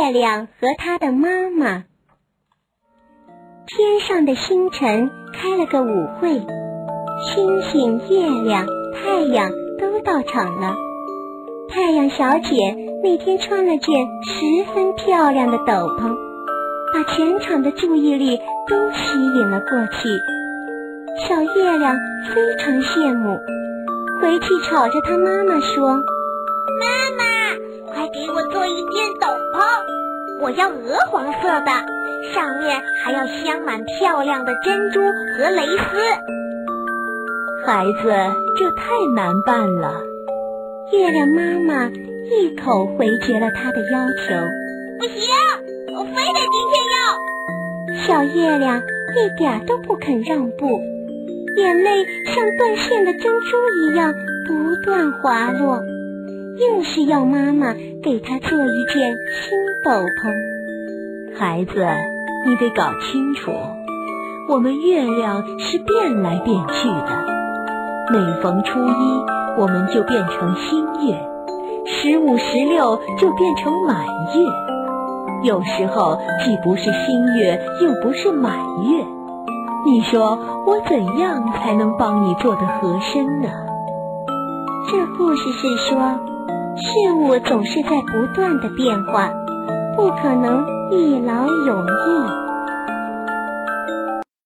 月亮和他的妈妈。天上的星辰开了个舞会，星星、月亮、太阳都到场了。太阳小姐那天穿了件十分漂亮的斗篷，把全场的注意力都吸引了过去。小月亮非常羡慕，回去吵着她妈妈说：“妈妈，快给我做一件斗篷，我要鹅黄色的，上面还要镶满漂亮的珍珠和蕾丝。”孩子，这太难办了。月亮妈妈一口回绝了他的要求。不行，我非得今天要。小月亮一点都不肯让步，眼泪像断线的珍珠一样不断滑落，硬是要妈妈给她做一件新爆棚。孩子，你得搞清楚，我们月亮是变来变去的，每逢初一。我们就变成新月，十五、十六就变成满月。有时候既不是新月，又不是满月。你说我怎样才能帮你做得合身呢？这故事是说，事物总是在不断的变化，不可能一劳永逸。